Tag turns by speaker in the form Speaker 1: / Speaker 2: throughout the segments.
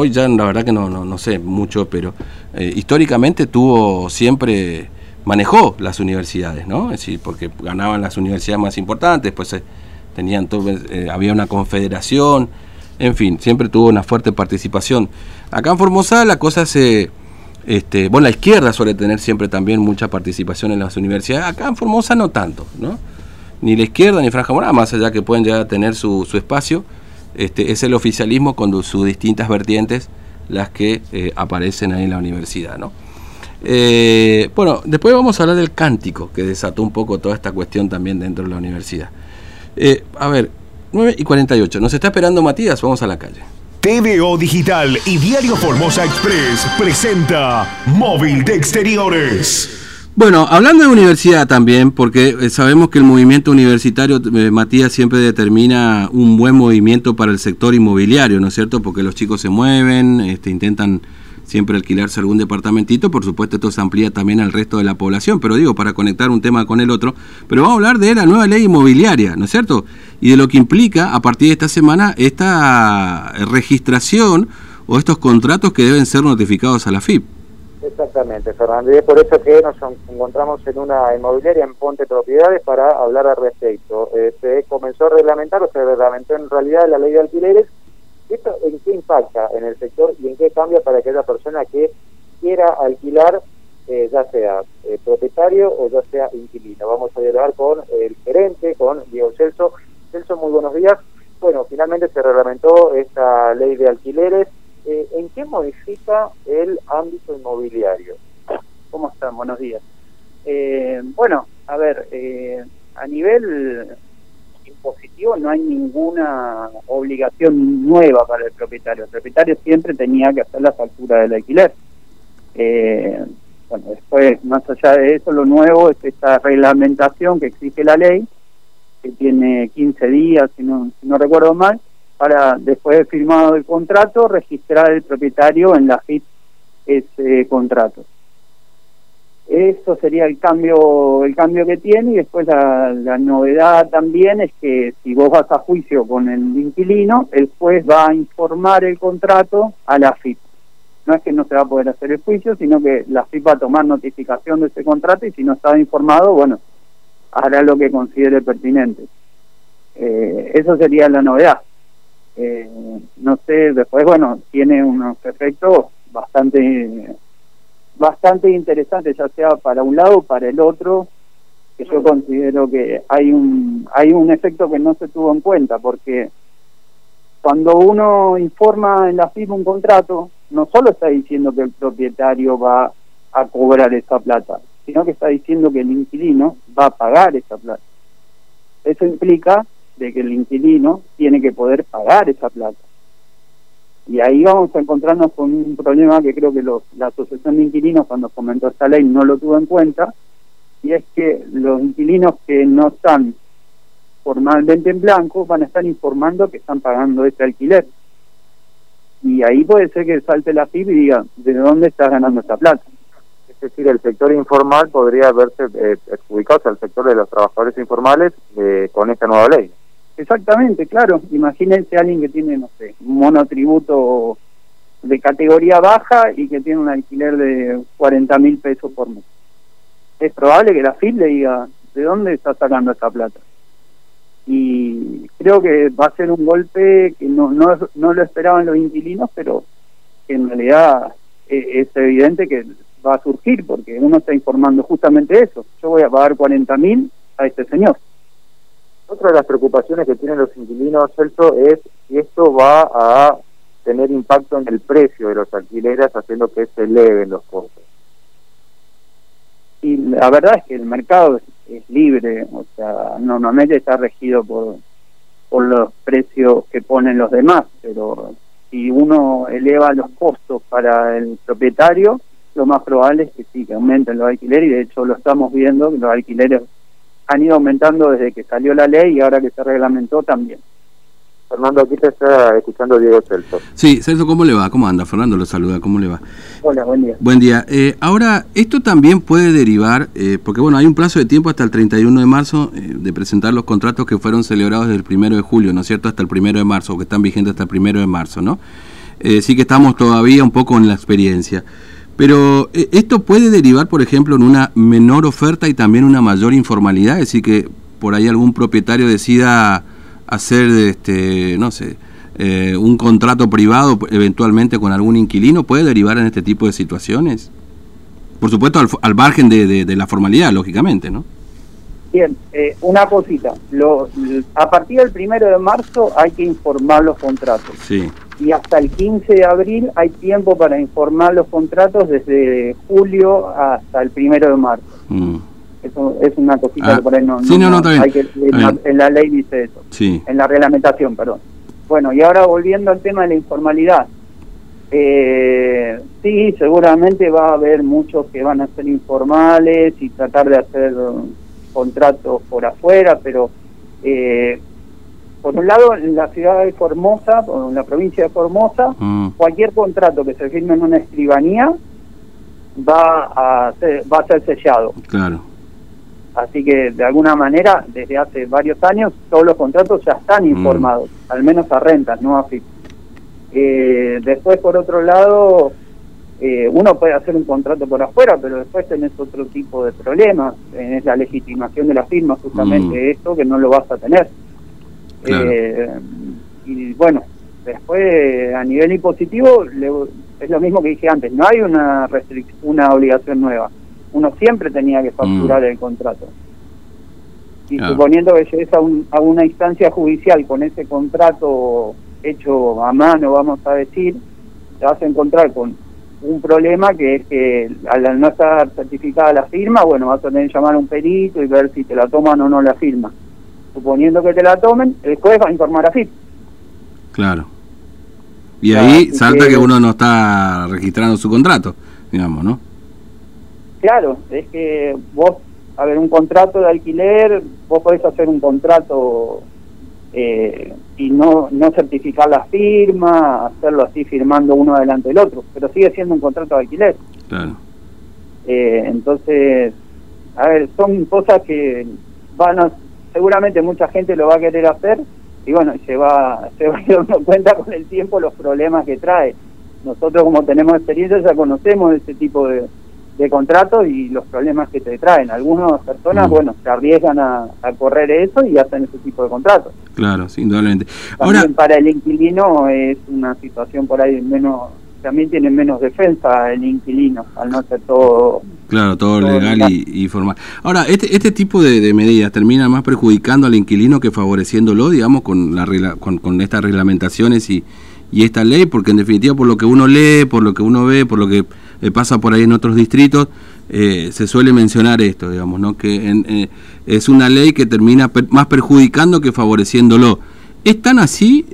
Speaker 1: hoy ya la verdad que no, no, no sé mucho, pero eh, históricamente tuvo siempre, manejó las universidades, ¿no? Es decir, porque ganaban las universidades más importantes, pues tenían todo, había una confederación, en fin, siempre tuvo una fuerte participación. Acá en Formosa la cosa se... Este, bueno, la izquierda suele tener siempre también mucha participación en las universidades. Acá en Formosa no tanto, ¿no? Ni la izquierda ni Franja Morada, más allá que pueden llegar a tener su, su espacio, este, es el oficialismo con sus distintas vertientes las que eh, aparecen ahí en la universidad, ¿no? Eh, bueno, después vamos a hablar del cántico, que desató un poco toda esta cuestión también dentro de la universidad. Eh, a ver, 9 y 48. Nos está esperando Matías, vamos a la calle.
Speaker 2: TVO Digital y Diario Formosa Express presenta Móvil de Exteriores.
Speaker 1: Bueno, hablando de universidad también, porque eh, sabemos que el movimiento universitario, eh, Matías, siempre determina un buen movimiento para el sector inmobiliario, ¿no es cierto? Porque los chicos se mueven, este, intentan siempre alquilarse algún departamentito, por supuesto esto se amplía también al resto de la población, pero digo, para conectar un tema con el otro, pero vamos a hablar de la nueva ley inmobiliaria, ¿no es cierto? Y de lo que implica a partir de esta semana esta registración o estos contratos que deben ser notificados a la FIP.
Speaker 3: Exactamente, Fernando, y es por eso que nos encontramos en una inmobiliaria en Ponte Propiedades para hablar al respecto. Se comenzó a reglamentar, o se reglamentó en realidad la ley de alquileres, ¿Esto en qué impacta en el sector y en qué cambia para aquella persona que quiera alquilar, eh, ya sea eh, propietario o ya sea inquilino? Vamos a dialogar con el gerente, con Diego Celso. Celso, muy buenos días. Bueno, finalmente se reglamentó esta ley de alquileres. Eh, ¿En qué modifica el ámbito inmobiliario?
Speaker 4: ¿Cómo están? Buenos días. bueno, a ver, a nivel positivo no hay ninguna obligación nueva para el propietario. El propietario siempre tenía que hacer la factura del alquiler. Eh, bueno, después, más allá de eso, lo nuevo es esta reglamentación que exige la ley, que tiene 15 días, si no, si no recuerdo mal, para después de firmado el contrato, registrar el propietario en la FIP ese contrato. Eso sería el cambio, el cambio que tiene y después la, novedad también es que si vos vas a juicio con el inquilino, el juez va a informar el contrato a la FIP. No es que no se va a poder hacer el juicio, sino que la FIP va a tomar notificación de ese contrato y si no estaba informado, bueno, hará lo que considere pertinente. Eh, eso sería la novedad. Eh, no sé, después, bueno, tiene unos efectos bastante bastante interesante, ya sea para un lado o para el otro, que yo considero que hay un, hay un efecto que no se tuvo en cuenta, porque cuando uno informa en la firma un contrato, no solo está diciendo que el propietario va a cobrar esa plata, sino que está diciendo que el inquilino va a pagar esa plata. Eso implica de que el inquilino tiene que poder pagar esa plata. Y ahí vamos a encontrarnos con un problema que creo que la Asociación de Inquilinos cuando comentó esta ley no lo tuvo en cuenta, y es que los inquilinos que no están formalmente en blanco van a estar informando que están pagando este alquiler. Y ahí puede ser que salte la FIP y diga, ¿de dónde estás ganando esta plata?
Speaker 3: Es decir, el sector informal podría verse eh, ubicado al sector de los trabajadores informales eh, con esta nueva ley.
Speaker 4: Exactamente, claro. Imagínense a alguien que tiene, no sé, un monotributo de categoría baja y que tiene un alquiler de 40 mil pesos por mes. Es probable que la FIP le diga, ¿de dónde está sacando esta plata? Y creo que va a ser un golpe que no, no, no lo esperaban los inquilinos, pero que en realidad e, es, evidente que va a surgir, porque uno está informando justamente eso. Yo voy a pagar 40 mil a este señor.
Speaker 3: Otra de las preocupaciones que tienen los inquilinos, Celso, es si esto va a tener impacto en el precio de los alquileres, haciendo que se eleven los costos.
Speaker 4: Y la verdad es que el mercado es, libre, o sea, normalmente está regido por, los precios que ponen los demás, pero si uno eleva los costos para el propietario, lo más probable es que sí, que aumenten los alquileres, y de hecho lo estamos viendo, los alquileres han ido aumentando desde que salió la ley y ahora que se reglamentó también.
Speaker 3: Fernando, aquí te está escuchando Diego Celso.
Speaker 1: Sí, Celso, ¿cómo le va? ¿Cómo anda? Fernando lo saluda, ¿cómo le va?
Speaker 4: Hola, buen día.
Speaker 1: Buen día. Eh, ahora, esto también puede derivar, eh, porque bueno, hay un plazo de tiempo hasta el 31 de marzo eh, de presentar los contratos que fueron celebrados desde el 1 de julio, ¿no es cierto? Hasta el 1 de marzo, o que están vigentes hasta el 1 de marzo, ¿no? eh, sí que estamos todavía un poco en la experiencia. Pero eh, esto puede derivar, por ejemplo, en una menor oferta y también una mayor informalidad, es decir, que por ahí algún propietario decida hacer, este, no sé, eh, un contrato privado eventualmente con algún inquilino, puede derivar en este tipo de situaciones. Por supuesto, al, margen de, de, la formalidad, lógicamente, ¿no?
Speaker 4: Bien, eh, una cosita. Lo, a partir del primero de marzo hay que informar los contratos.
Speaker 1: Sí.
Speaker 4: Y hasta el 15 de abril hay tiempo para informar los contratos desde julio hasta el primero de marzo. Mm. Eso es una cosita ah, que por ahí no,
Speaker 1: sí, no, no, está bien.
Speaker 4: Hay que, en, la, ley dice eso.
Speaker 1: Sí.
Speaker 4: En la reglamentación, perdón. Bueno, y ahora volviendo al tema de la informalidad. Eh, sí, seguramente va a haber muchos que van a ser informales y tratar de hacer contratos por afuera, pero eh, por un lado en la ciudad de Formosa, en la provincia de Formosa, mm. cualquier contrato que se firme en una escribanía va a ser, va a ser sellado.
Speaker 1: Claro.
Speaker 4: Así que de alguna manera, desde hace varios años, todos los contratos ya están mm. informados, al menos a rentas, no a fixos. Eh, después, por otro lado, eh, uno puede hacer un contrato por afuera, pero después tenés otro tipo de problemas. Tenés la legitimación de la firma, justamente mm. esto, que no lo vas a tener. Eh, y bueno, después a nivel impositivo es lo mismo que dije antes, no hay una, una obligación nueva. Uno siempre tenía que facturar mm. el contrato. Y suponiendo que llegues a, a una instancia judicial con ese contrato hecho a mano, vamos a decir, te vas a encontrar con un problema que es que al no estar certificada la firma, bueno, vas a tener que llamar a un perito y ver si te la toman o no la firma. Suponiendo que te la tomen, el juez va a informar a FIP.
Speaker 1: Claro. Y ahí salta que, uno no está registrando su contrato, digamos, ¿no?
Speaker 4: Claro, es que vos, a ver, un contrato de alquiler, vos podés hacer un contrato eh, y no, no certificar la firma, hacerlo así firmando uno delante del otro, pero sigue siendo un contrato de alquiler.
Speaker 1: Claro.
Speaker 4: Eh, entonces, a ver, son cosas que van a, seguramente mucha gente lo va a querer hacer y bueno, se va, se va dando cuenta con el tiempo los problemas que trae. Nosotros como tenemos experiencia ya conocemos ese tipo de, de contratos y los problemas que te traen. Algunas personas, mm. bueno, se arriesgan a, correr eso y hacen ese tipo de contratos.
Speaker 1: Claro, indudablemente.
Speaker 4: También Ahora, para el inquilino es una situación por ahí menos, también tiene menos defensa el inquilino, al no ser todo...
Speaker 1: Claro, todo, legal, Y, formal. Ahora, este, este tipo de, medidas termina más perjudicando al inquilino que favoreciéndolo, digamos, con, la, con, con estas reglamentaciones y, y esta ley, porque en definitiva por lo que uno lee, por lo que uno ve, por lo que eh, pasa por ahí en otros distritos, eh, se suele mencionar esto, digamos, ¿no? que eh, es una ley que termina más perjudicando que favoreciéndolo. ¿Es tan así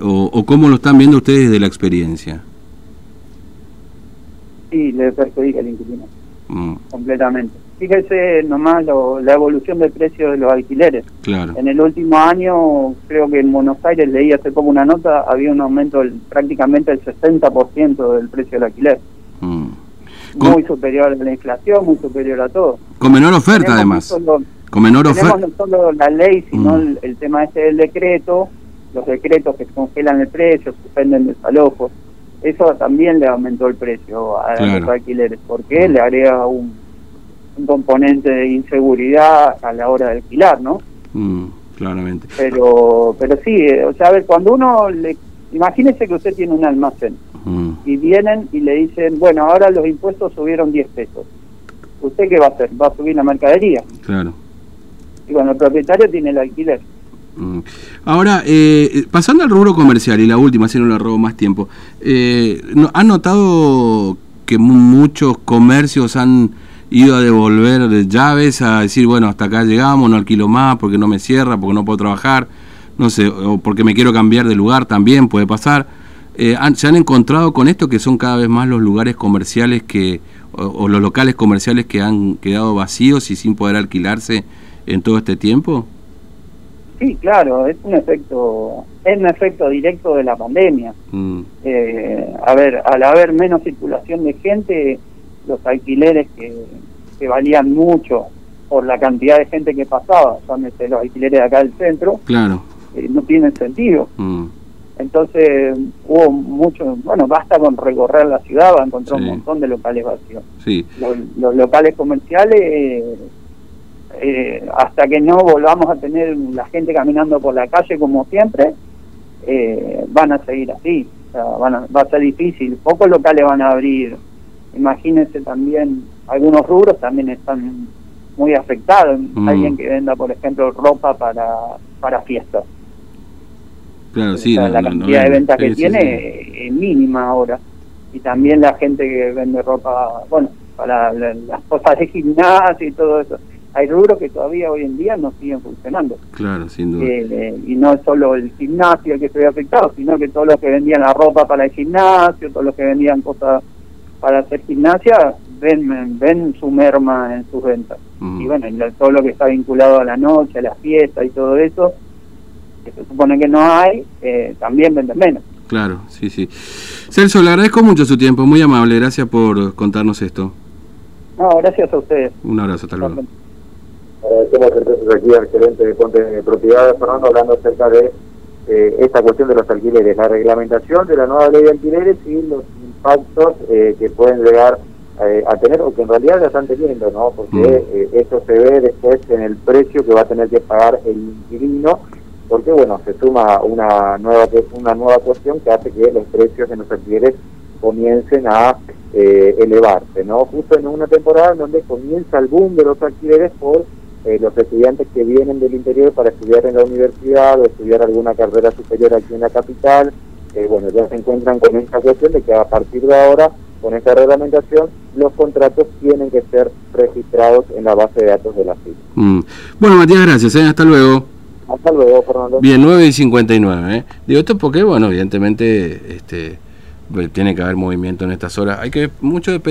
Speaker 1: o, o, cómo lo están viendo ustedes desde la experiencia?
Speaker 4: Sí, le perjudica al inquilino, mm. completamente. Fíjese nomás la evolución del precio de los alquileres.
Speaker 1: Claro.
Speaker 4: En el último año, creo que en Buenos Aires, leí hace poco una nota, había un aumento del, prácticamente del 60% del precio del alquiler. Mm. Muy superior a la inflación, muy superior a todo.
Speaker 1: Con menor oferta, además. Con menor oferta.
Speaker 4: no solo la ley, sino mm. el, tema este del decreto, los decretos que congelan el precio, suspenden desalojos. Eso también le aumentó el precio a los alquileres, porque le agrega un un componente de inseguridad a la hora de alquilar, ¿no?
Speaker 1: Mm, claramente.
Speaker 4: Pero, pero sí, eh, o sea, a ver, cuando uno le... Imagínese que usted tiene un almacén mm. y vienen y le dicen, bueno, ahora los impuestos subieron 10 pesos. ¿Usted qué va a hacer? ¿Va a subir la mercadería?
Speaker 1: Claro.
Speaker 4: Y bueno, el propietario tiene el alquiler.
Speaker 1: Mm. Ahora, eh, pasando al rubro comercial, y la última, si no le robo más tiempo, eh, ¿han notado que muchos comercios han ido a devolver llaves, a decir, bueno, hasta acá llegamos, no alquilo más porque no me cierra, porque no puedo trabajar, no sé, o porque me quiero cambiar de lugar también puede pasar. Eh, ¿Se han encontrado con esto que son cada vez más los lugares comerciales que, o, los locales comerciales que han quedado vacíos y sin poder alquilarse en todo este tiempo?
Speaker 4: Sí, claro, es un efecto, es un efecto directo de la pandemia. Mm. Eh, a ver, al haber menos circulación de gente, los alquileres que, que valían mucho por la cantidad de gente que pasaba, son este, los alquileres de acá del centro,
Speaker 1: claro.
Speaker 4: Eh, no tienen sentido. Mm. entonces hubo mucho, bueno, basta con recorrer la ciudad, va a encontrar
Speaker 1: Sí.
Speaker 4: un montón de locales vacíos.
Speaker 1: Sí,
Speaker 4: Los, los locales comerciales, eh, eh, hasta que no volvamos a tener la gente caminando por la calle como siempre, eh, van a seguir así. O sea, van a- va a ser difícil. Pocos locales van a abrir. Imagínense también, algunos rubros también están muy afectados.
Speaker 1: Mm.
Speaker 4: Alguien que venda, por ejemplo, ropa para, para fiestas.
Speaker 1: claro,
Speaker 4: O
Speaker 1: sí.
Speaker 4: sea,
Speaker 1: no-
Speaker 4: la
Speaker 1: no- no
Speaker 4: cantidad de ventas que
Speaker 1: Sí,
Speaker 4: tiene
Speaker 1: sí.
Speaker 4: es mínima ahora. Y también la gente que vende ropa, bueno, para la- las cosas de gimnasio y todo eso. Hay rubros que todavía hoy en día no siguen funcionando.
Speaker 1: Claro, sin duda.
Speaker 4: Eh, eh, y no es solo el gimnasio el que se ve afectado, sino que todos los que vendían la ropa para el gimnasio, todos los que vendían cosas para hacer gimnasia, ven, ven su merma en sus ventas. Y bueno, y todo lo que está vinculado a la noche, a la fiesta y todo eso, que se supone que no hay, eh, también venden menos.
Speaker 1: Claro, sí, sí. Celso, le agradezco mucho su tiempo, muy amable, gracias por contarnos esto.
Speaker 4: No, gracias a ustedes.
Speaker 1: Un abrazo, hasta luego.
Speaker 3: Agradecemos entonces aquí al gerente de Ponte de Propiedades, Fernando, hablando acerca de eh, esta cuestión de los alquileres, la reglamentación de la nueva ley de alquileres y los impactos eh, que pueden llegar eh, a tener o que en realidad ya están teniendo, ¿no? Porque
Speaker 1: Mm.
Speaker 3: eh, eso se ve después en el precio que va a tener que pagar el inquilino, porque bueno, se suma una nueva una nueva cuestión que hace que los precios de los alquileres comiencen a eh, elevarse, ¿no? Justo en una temporada en donde comienza el boom de los alquileres por eh, los estudiantes que vienen del interior para estudiar en la universidad o estudiar alguna carrera superior aquí en la capital, eh, bueno, ya se encuentran con esta cuestión de que a partir de ahora, con esta reglamentación, los contratos tienen que ser registrados en la base de datos de la FIP.
Speaker 1: Mm. Bueno, Matías, gracias, ¿eh? hasta luego.
Speaker 3: Hasta luego, Fernando.
Speaker 1: Bien, 9 y 59. ¿eh? Digo esto porque, bueno, evidentemente este, tiene que haber movimiento en estas horas. Hay que mucho depende